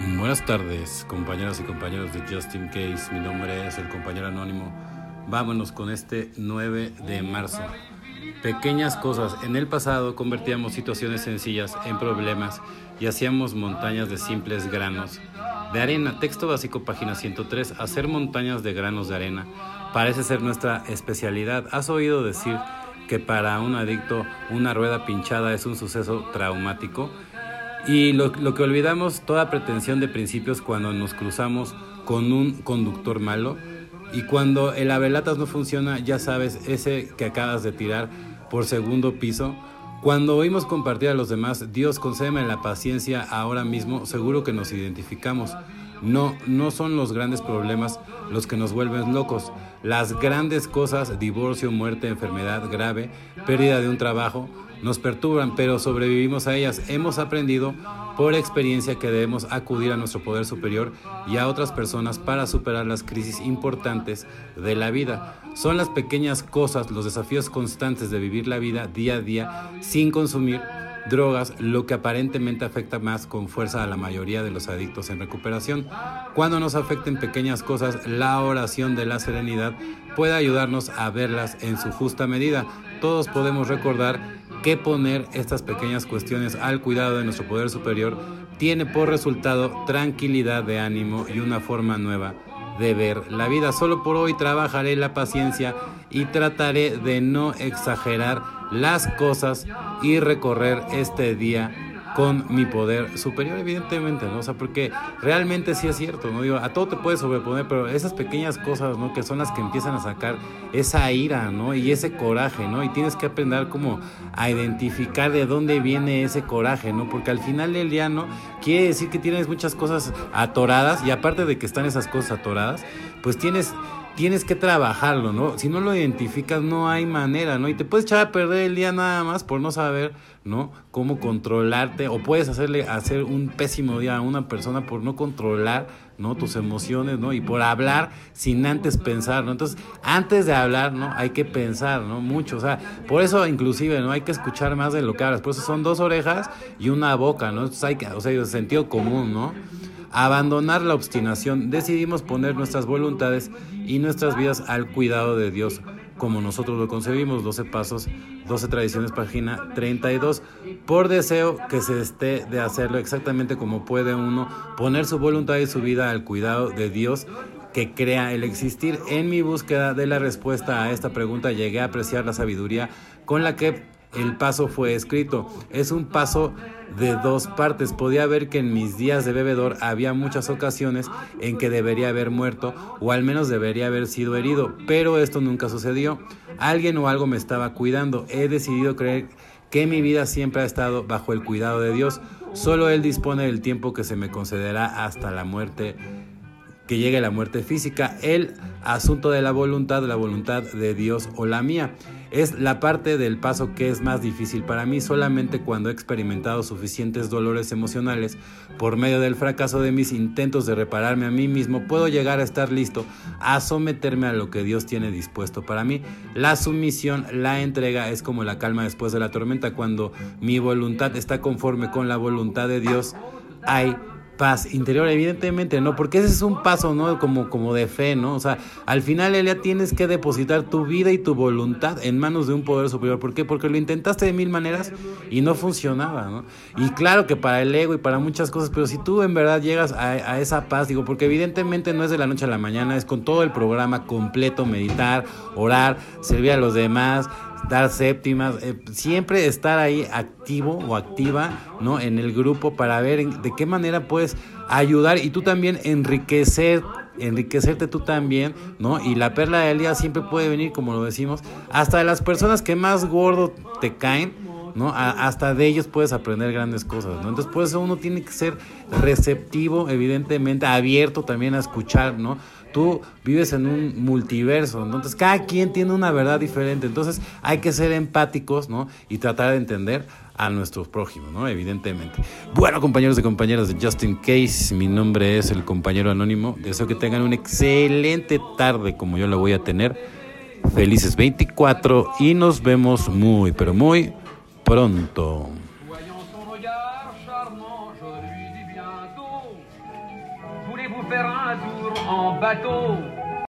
Buenas tardes, compañeras y compañeros de Justin Case. Mi nombre es el compañero anónimo. Vámonos con este 9 de marzo. Pequeñas cosas. En el pasado convertíamos situaciones sencillas en problemas y hacíamos montañas de simples granos de arena. Texto básico, página 103. Hacer montañas de granos de arena parece ser nuestra especialidad. ¿Has oído decir que para un adicto una rueda pinchada es un suceso traumático? Y lo, que olvidamos, toda pretensión de principios cuando nos cruzamos con un conductor malo y cuando el abelatas no funciona, ya sabes, ese que acabas de tirar por segundo piso. Cuando oímos compartir a los demás, Dios concédeme la paciencia ahora mismo, seguro que nos identificamos. No, no son los grandes problemas los que nos vuelven locos. Las grandes cosas, divorcio, muerte, enfermedad grave, pérdida de un trabajo, nos perturban, pero sobrevivimos a ellas. Hemos aprendido por experiencia que debemos acudir a nuestro poder superior y a otras personas para superar las crisis importantes de la vida. Son las pequeñas cosas, los desafíos constantes de vivir la vida día a día sin consumir drogas, lo que aparentemente afecta más con fuerza a la mayoría de los adictos en recuperación. Cuando nos afecten pequeñas cosas, la oración de la serenidad puede ayudarnos a verlas en su justa medida. Todos podemos recordar que poner estas pequeñas cuestiones al cuidado de nuestro poder superior tiene por resultado tranquilidad de ánimo y una forma nueva de ver la vida. Solo por hoy trabajaré la paciencia y trataré de no exagerar las cosas y recorrer este día con mi poder superior, evidentemente, ¿no? O sea, porque realmente sí es cierto, ¿no? Digo, a todo te puedes sobreponer, pero esas pequeñas cosas, ¿no? Que son las que empiezan a sacar esa ira, ¿no? Y ese coraje, ¿no? Y tienes que aprender como a identificar de dónde viene ese coraje, ¿no? Porque al final del día, ¿no? Quiere decir que tienes muchas cosas atoradas y aparte de que están esas cosas atoradas, pues tienes tienes que trabajarlo, ¿no? Si no lo identificas, no hay manera, ¿no? Y te puedes echar a perder el día nada más por no saber, ¿no? Cómo controlarte, o puedes hacerle hacer un pésimo día a una persona por no controlar, ¿no? Tus emociones, ¿no? Y por hablar sin antes pensar, ¿no? Entonces, antes de hablar, ¿no? Hay que pensar, ¿no? Mucho, o sea, por eso inclusive, ¿no? Hay que escuchar más de lo que hablas, por eso son dos orejas y una boca, ¿no? Hay que, o sea, sentido común, ¿no? Abandonar la obstinación, decidimos poner nuestras voluntades y nuestras vidas al cuidado de Dios, como nosotros lo concebimos, 12 pasos, 12 tradiciones, página 32, por deseo que se esté de hacerlo exactamente como puede uno, poner su voluntad y su vida al cuidado de Dios que crea el existir. En mi búsqueda de la respuesta a esta pregunta llegué a apreciar la sabiduría con la que el paso fue escrito. Es un paso de dos partes. Podía ver que en mis días de bebedor había muchas ocasiones en que debería haber muerto o al menos debería haber sido herido, pero esto nunca sucedió. Alguien o algo me estaba cuidando. He decidido creer que mi vida siempre ha estado bajo el cuidado de Dios. Solo Él dispone del tiempo que se me concederá hasta la muerte que llegue la muerte física, el asunto de la voluntad, la voluntad de Dios o la mía. Es la parte del paso que es más difícil para mí solamente cuando he experimentado suficientes dolores emocionales por medio del fracaso de mis intentos de repararme a mí mismo, puedo llegar a estar listo a someterme a lo que Dios tiene dispuesto para mí. La sumisión, la entrega es como la calma después de la tormenta. Cuando mi voluntad está conforme con la voluntad de Dios, hay paz interior, evidentemente, ¿no? Porque ese es un paso, ¿no? Como, como de fe, ¿no? O sea, al final, Elia, tienes que depositar tu vida y tu voluntad en manos de un poder superior. ¿Por qué? Porque lo intentaste de mil maneras y no funcionaba, ¿no? Y claro que para el ego y para muchas cosas, pero si tú en verdad llegas a, a esa paz, digo, porque evidentemente no es de la noche a la mañana, es con todo el programa completo, meditar, orar, servir a los demás, dar séptimas, eh, siempre estar ahí activo o activa, ¿no? En el grupo para ver de qué manera puedes ayudar y tú también enriquecer enriquecerte tú también, ¿no? Y la perla del día siempre puede venir, como lo decimos, hasta de las personas que más gordo te caen, ¿no? hasta de ellos puedes aprender grandes cosas, ¿no? Entonces, por eso uno tiene que ser receptivo, evidentemente, abierto también a escuchar, ¿no? Tú vives en un multiverso, entonces cada quien tiene una verdad diferente, entonces hay que ser empáticos, ¿no? Y tratar de entender a nuestros prójimos, ¿no? Evidentemente. Bueno, compañeros y compañeras de Justin Case, mi nombre es el compañero anónimo. Deseo que tengan una excelente tarde como yo la voy a tener. Felices 24 y nos vemos muy, pero muy pronto. Voyons son regard charmant, je lui dis bientôt. Voulez-vous faire un tour en bateau?